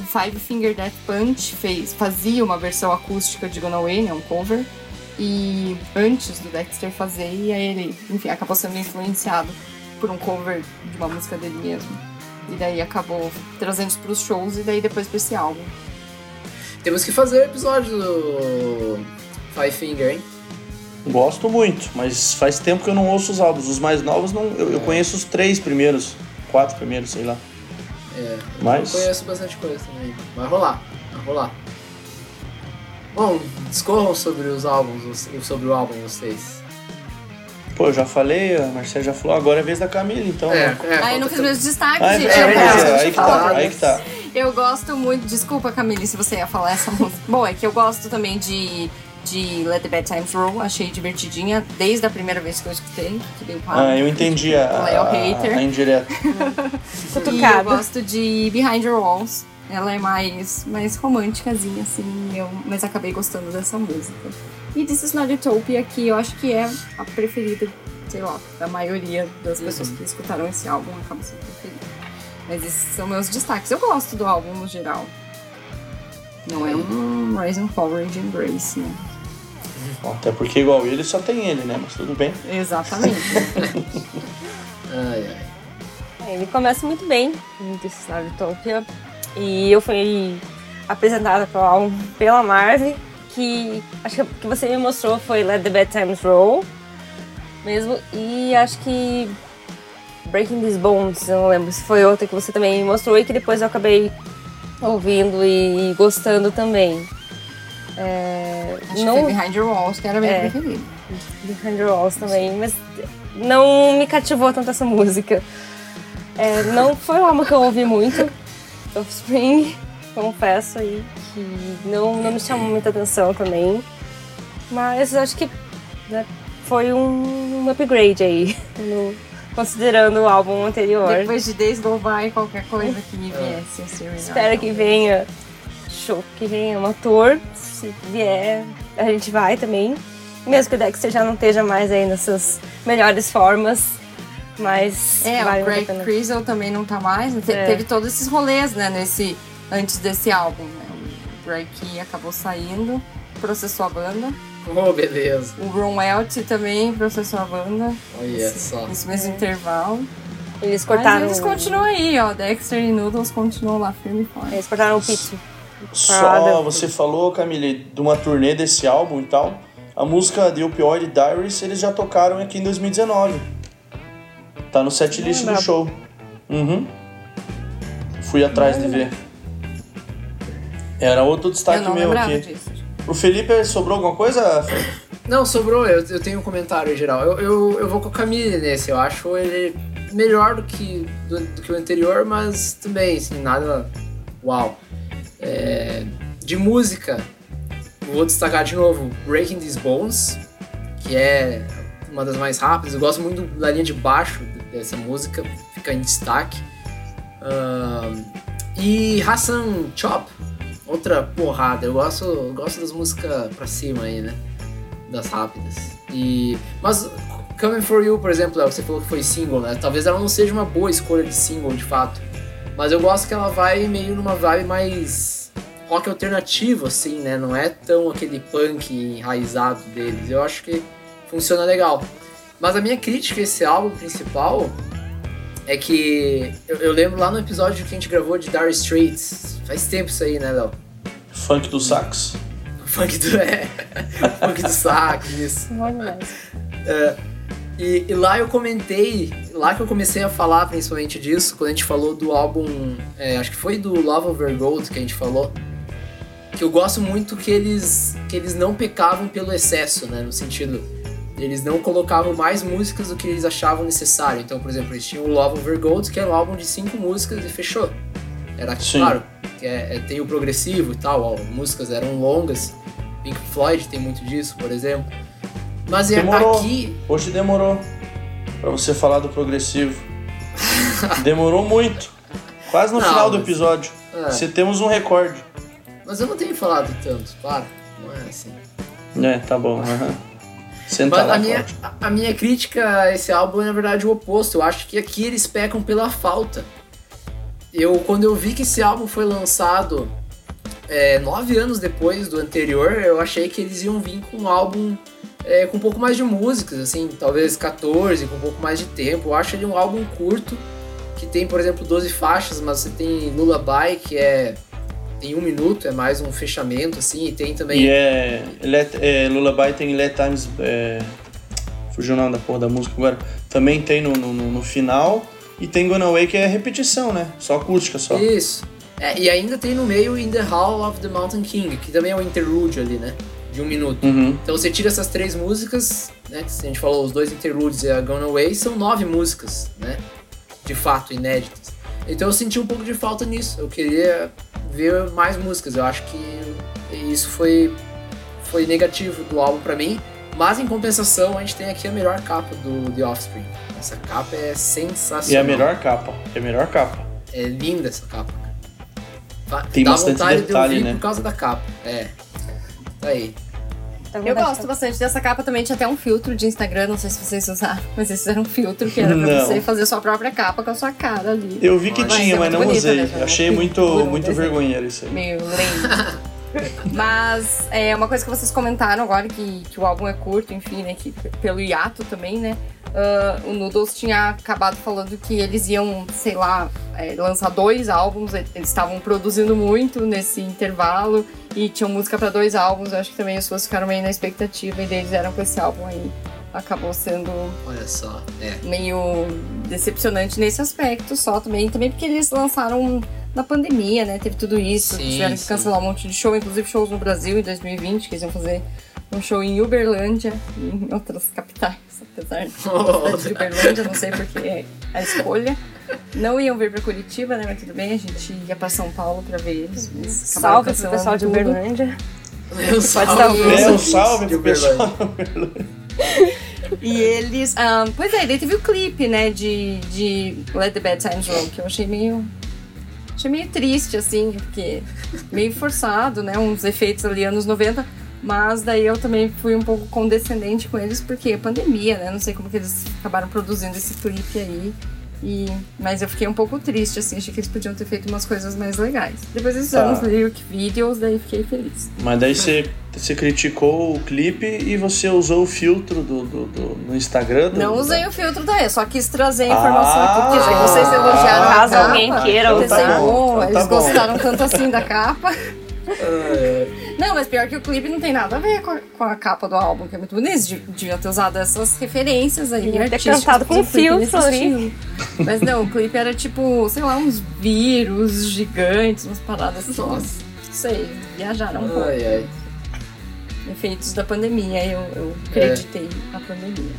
o Five Finger Death Punch fez, fazia uma versão acústica de Gone Away, né, um cover, e antes do Dexter fazer, e aí ele, enfim, acabou sendo influenciado por um cover de uma música dele mesmo. E daí acabou trazendo isso pros shows e daí depois pra esse álbum. Temos que fazer o episódio do Five Finger, hein? Gosto muito, mas faz tempo que eu não ouço os álbuns. Os mais novos, não, eu, eu conheço os três primeiros, quatro primeiros, sei lá. É, Mas- eu conheço bastante coisa também. Vai rolar, vai rolar. Bom, discorram sobre os álbuns, sobre o álbum vocês. Pô, eu já falei, a Marcela já falou, agora é a vez da Camila, então. né? é, Ah, eu não fiz tam- meus destaques, Ah, é gente. é, é, é, aí que tá, aí que tá. Eu gosto muito. Desculpa, Camille, se você ia falar essa música. Bom, é que eu gosto também de, de Let the Bad Times Roll. Achei divertidinha desde a primeira vez que eu escutei. Que a- Ah, eu entendi a, Léo Hater. a indireta. E eu gosto de Behind Your Walls. Ela é mais, mais românticazinha, assim, eu, mas acabei gostando dessa música. E This Is Not Utopia, que eu acho que é a preferida, sei lá, da maioria das pessoas que escutaram esse álbum, acaba sendo preferida. Mas esses são meus destaques. Eu gosto do álbum no geral. Não é um Rise and Fall Grace, né? Até porque igual ele só tem ele, né? Mas tudo bem. Exatamente. Ai, ai. Ele começa muito bem is Not Utopia. E eu fui apresentada pro álbum pela Marvel, que acho que o que você me mostrou foi Let the Bad Times Roll mesmo. E acho que Breaking These Bones, eu não lembro se foi outra que você também me mostrou e que depois eu acabei ouvindo e gostando também. É, Acho não, que foi Behind Your Walls, que era a minha É. preferida. Behind the Walls também, mas não me cativou tanto essa música. É, não foi um álbum que eu ouvi muito, Offspring, confesso aí, que não, não me chamou muita atenção também. Mas acho que né, foi um, um upgrade aí no, considerando o álbum anterior. Depois de Days Go By, qualquer coisa que me viesse. Assim, Espero que venha show, que venha uma tour. Se vier, a gente vai também. Mesmo que o Dexter já não esteja mais aí nas suas melhores formas. Mas. É, vale o Greg. Crisel também não tá mais. né? Te- É. Teve todos esses rolês, né, nesse, antes desse álbum. Né? O Greg Key acabou saindo, processou a banda. Oh, beleza. O Ron Welch também processou a banda. Olha só. nesse mesmo intervalo. Eles cortaram. Mas eles continuam aí, ó. Dexter e Noodles continuam lá firme e forte. Eles cortaram o pitch. Só Parada. você falou, Camille, de uma turnê desse álbum e tal. A música The Opioid Diaries eles já tocaram aqui em 2019. Tá no setlist do show. Uhum. Fui atrás de ver. Era outro Eu destaque não meu aqui. disso. O Felipe sobrou alguma coisa? Não, sobrou, eu, eu tenho um comentário em geral. Eu, eu, eu vou com a Camille nesse, eu acho ele melhor do que, do, do que o anterior, mas também, assim, nada. Uau. É, de música, vou destacar de novo Breaking These Bones, que é uma das mais rápidas. Eu gosto muito da linha de baixo dessa música, fica em destaque. E Hassan Chop, outra porrada. Eu gosto, eu gosto das músicas pra cima aí, né? Das rápidas. E, mas Coming For You, por exemplo, você falou que foi single, né? Talvez ela não seja uma boa escolha de single, de fato. Mas eu gosto que ela vai meio numa vibe mais rock alternativo, assim, né? Não é tão aquele punk enraizado deles. Eu acho que funciona legal. Mas a minha crítica a esse álbum principal é que eu, eu lembro lá no episódio que a gente gravou de Dire Straits. Faz tempo isso aí, né, Léo? Funk do sax? Funk do. É, funk do sax, isso. É, e, e lá eu comentei, lá que eu comecei a falar principalmente disso, quando a gente falou do álbum, é, acho que foi do Love Over Gold que a gente falou, que eu gosto muito que eles, que eles não pecavam pelo excesso, né? No sentido, eles não colocavam mais músicas do que eles achavam necessário. Então, por exemplo, eles tinham o Love Over Gold, que era um álbum de cinco músicas e fechou. Era Sim. claro, que é, é- tem o progressivo e tal, ó, músicas eram longas. Pink Floyd tem muito disso, por exemplo. Mas é Demorou. aqui, Hoje demorou pra você falar do progressivo. Demorou muito. Quase no Não, final do mas- episódio. É. Você temos um recorde. Mas eu não tenho falado tanto, para. Não é assim. É, tá bom. Senta Mas lá, a minha, a- a minha crítica a esse álbum é, na verdade, o oposto. Eu acho que aqui eles pecam pela falta. Eu, quando eu vi que esse álbum foi lançado é, nove anos depois do anterior, eu achei que eles iam vir com um álbum é, com um pouco mais de músicas, assim, talvez 14, com um pouco mais de tempo. Eu acho ele um álbum curto, que tem, por exemplo, 12 faixas, mas você tem Lullaby, que é tem um minuto, é mais um fechamento, assim, e tem também... E é, Let, é. Lullaby tem Let Times. É, fugiu o nome da porra da música agora. Também tem no, no, no final. E tem Gonna Away que é repetição, né? Só acústica só. Isso. É, e ainda tem no meio In the Hall of the Mountain King, que também é um interlude ali, né? De um minuto. Uhum. Então você tira essas três músicas, né? Que a gente falou, os dois interludes e a Gone Away, são nove músicas, né? De fato, inéditas. Então eu senti um pouco de falta nisso. Eu queria ver mais músicas. Eu acho que isso foi, foi negativo do álbum pra mim. Mas em compensação, a gente tem aqui a melhor capa do The Offspring. Essa capa é sensacional. E a melhor capa. É a melhor capa. É linda essa capa. Tem Dá bastante vontade de detalhe, ouvir né? por causa da capa. É. Aí. Tá Eu gosto bastante dessa capa também. Tinha até um filtro de Instagram, não sei se vocês usaram, mas eles fizeram um filtro que era pra Não. você fazer sua própria capa com a sua cara ali. Eu vi que Mas tinha, é mas não bonito, usei. né? Achei muito, muito desenho. vergonheiro isso aí. Meio lento. Mas é uma coisa que vocês comentaram agora, que, que o álbum é curto, enfim, né? Que pelo hiato também, né? ah, o Noodles tinha acabado falando que eles iam, sei lá, é, lançar dois álbuns. Eles estavam produzindo muito nesse intervalo e tinham música pra dois álbuns. Eu acho que também as pessoas ficaram meio na expectativa e deles eram com esse álbum aí. Acabou sendo Olha só. É. meio decepcionante nesse aspecto só também. Também porque eles lançaram na pandemia, né? Teve tudo isso. Sim, tiveram que sim. cancelar um monte de show, inclusive shows no Brasil em 2020, que eles iam fazer um show em Uberlândia e em outras capitais, apesar de de Uberlândia, não sei porque é a escolha. Não iam vir pra Curitiba, né? Mas tudo bem, a gente ia pra São Paulo pra ver eles. Salve pro pessoal de. Uberlândia. Eu Pode dar um salve de pro pessoal. Uberlândia. E eles. Um, pois é, daí teve o clipe, né, de, de Let the Bad Times Roll, que eu achei meio. Achei meio triste, assim, porque meio forçado, né? Uns efeitos ali anos 90. Mas daí eu também fui um pouco condescendente com eles, porque é pandemia, né? Não sei como que eles acabaram produzindo esse clipe aí. E, mas eu fiquei um pouco triste, assim, achei que eles podiam ter feito umas coisas mais legais. Depois desses Tá. anos lyric videos, daí fiquei feliz. Mas daí você, você criticou o clipe e você usou o filtro do, do, do- no Instagram? do- Não da- usei o filtro daí, só quis trazer a informação Ah, aqui, porque já que vocês elogiaram a Caso capa, alguém queira eu pensei, usar. bom, Então eles tá bom. gostaram tanto assim da capa. É, Não, mas pior que o clipe não tem nada a ver com a, com a capa do álbum, que é muito bonito. Eles de- deviam ter usado essas referências aí. Devia ter cantado com filtro ali. estilo. Mas não, o clipe era tipo, sei lá, uns vírus gigantes, umas paradas assim. Nossa. Não sei, viajaram um pouco. Ai, ai. Efeitos da pandemia, eu, eu É. acreditei na pandemia.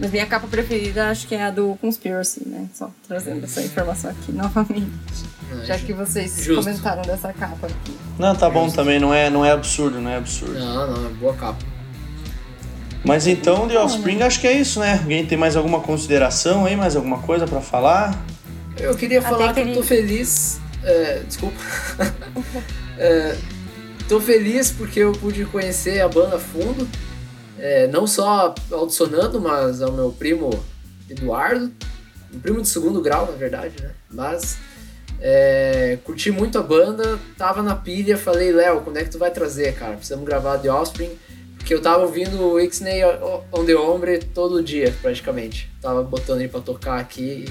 Mas minha capa preferida acho que é a do Conspiracy, né? Só trazendo essa informação aqui novamente. Já que vocês Justo. comentaram dessa capa aqui. Não, tá bom também, não é, não é absurdo, não é absurdo. Não, não, é boa capa. Mas então, The Offspring, acho que é isso, né? Alguém tem mais alguma consideração aí, mais alguma coisa pra falar? Eu queria falar que aquele- eu tô feliz. é, desculpa. É, tô feliz porque eu pude conhecer a banda fundo. É, não só audicionando, mas ao meu primo Eduardo. Um primo de segundo grau, na verdade, né? Mas é, curti muito a banda, tava na pilha, falei, Léo, quando é que tu vai trazer, cara? Precisamos gravar The Offspring. Porque eu tava ouvindo o Ixnay on the Ombre todo dia, praticamente. Tava botando ele pra tocar aqui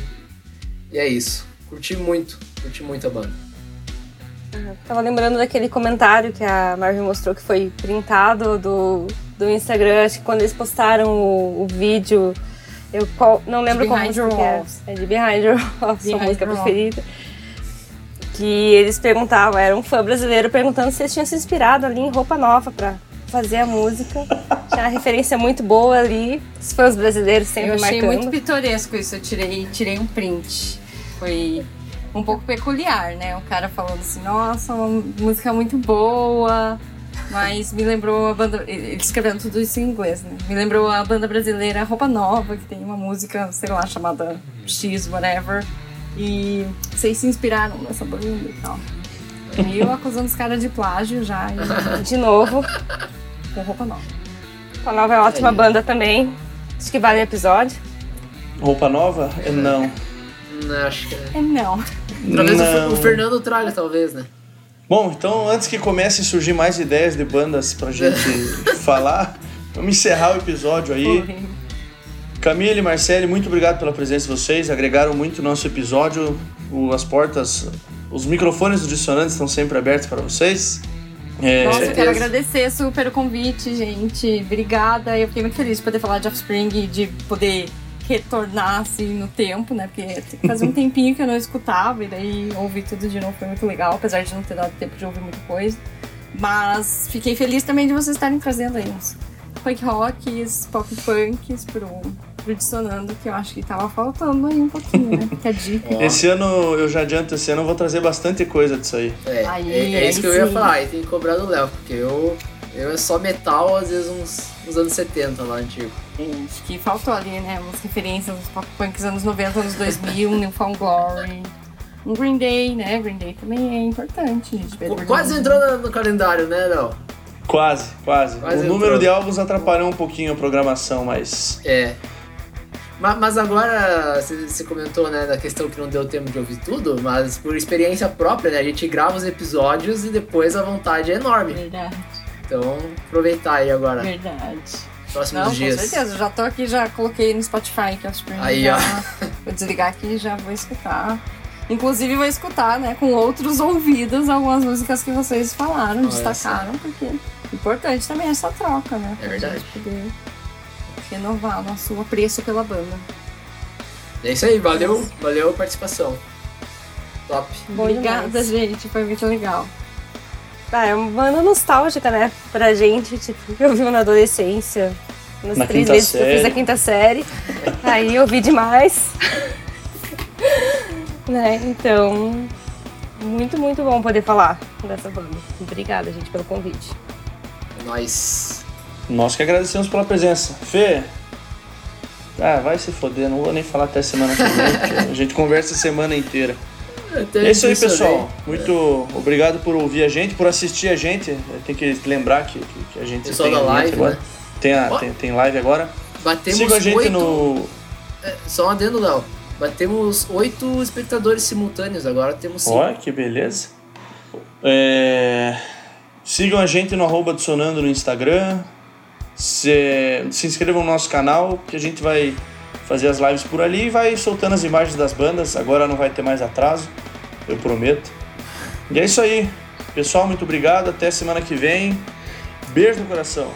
e é isso. Curti muito, curti muito a banda. Tava lembrando daquele comentário que a Marvin mostrou que foi printado do, do Instagram, acho que quando eles postaram o, o vídeo, eu qual- não lembro qual música que é. É de Behind Your Walls, sua música preferida. Que eles perguntavam, era um fã brasileiro perguntando se eles tinham se inspirado ali em roupa nova pra fazer a música. Tinha uma referência muito boa ali, os fãs brasileiros sempre Eu achei marcando. muito pitoresco isso, eu tirei, tirei um print. Foi um pouco peculiar, né? O cara falando assim, nossa, uma música muito boa, mas me lembrou a banda. Ele escrevendo tudo isso em inglês, né? Me lembrou a banda brasileira Roupa Nova, que tem uma música, sei lá, chamada X, whatever. E vocês se inspiraram nessa banda e tal. E eu acusando os caras de plágio já, e De novo, com roupa nova. a nova é ótima banda também. Acho que vale o episódio. Roupa nova? É, Não. Não, acho que é. É não. Talvez Não. o Fernando traga, talvez, né? Bom, então antes que comecem a surgir mais ideias de bandas pra gente falar, vamos encerrar o episódio aí. Foi. Camille e Marcele, muito obrigado pela presença de vocês. Agregaram muito o nosso episódio. O- as portas, os microfones do Dissonantes estão sempre abertos para vocês. É, Nossa, eu quero agradecer super o convite, gente. Obrigada. Eu fiquei muito feliz de poder falar de Offspring e de poder retornar assim no tempo, né? Porque fazia um tempinho que eu não escutava e daí ouvir tudo de novo foi muito legal, apesar de não ter dado tempo de ouvir muita coisa. Mas fiquei feliz também de vocês estarem trazendo aí uns punk rocks, pop punks pro, pro Dissonando, que eu acho que tava faltando aí um pouquinho, né? Fica a dica. esse ano, eu já adianto, esse ano eu vou trazer bastante coisa disso aí. É, Aí, é, é isso aí que eu ia sim. falar. Aí tem que cobrar do Léo, porque eu, eu é só metal, às vezes uns, uns anos 70 lá antigo. Acho que faltou ali, né? Umas referências dos pop punks anos 90, anos 2000, New Found Glory. Um Green Day, né? Green Day também é importante, gente. Qu- Quase entrou no calendário, né, Léo? Quase, quase. Quase o entrou. número de álbuns atrapalhou um pouquinho a programação, mas. É. Ma- Mas agora, você você comentou, né, da questão que não deu tempo de ouvir tudo, mas por experiência própria, né, a gente grava os episódios e depois a vontade é enorme. Verdade, Então, aproveitar aí agora, verdade. Próximos Não, com dias. certeza. Já tô aqui, já coloquei no Spotify que é o Spring. Aí, já, ó. Vou desligar aqui e já vou escutar. Inclusive, vou escutar, né, com outros ouvidos, algumas músicas que vocês falaram, Olha destacaram, porque é importante também essa troca, né? É verdade. poder renovar nosso apreço pela banda. É isso aí, valeu, valeu a participação. Top. Obrigada, gente. Foi muito legal. Ah, é uma banda nostálgica, né? Pra gente, tipo, eu vi na adolescência, nas Na três vezes que eu fiz série. a quinta série. Aí eu vi demais. né? Então, muito, muito bom poder falar dessa banda. Obrigada, gente, pelo convite. É nóis. Nós que agradecemos pela presença. Fê, ah, vai se foder, não vou nem falar até semana que vem, a gente conversa a semana inteira. É isso aí, disso, pessoal. né? Muito obrigado por ouvir a gente, por assistir a gente. Tem que lembrar que, que- que a gente Pessoal tem da live, agora. né? Tem, a, tem, tem live agora. Batemos Siga a gente oito... no. é, Só um adendo, Léo. Batemos oito espectadores simultâneos, agora temos cinco. Olha que beleza. É, Sigam a gente no arroba Sonando no Instagram. Se... se inscrevam no nosso canal, que a gente vai fazer as lives por ali e vai soltando as imagens das bandas. Agora não vai ter mais atraso, eu prometo. E é isso aí. Pessoal, muito obrigado. Até semana que vem. Beijo no coração.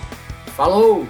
Falou!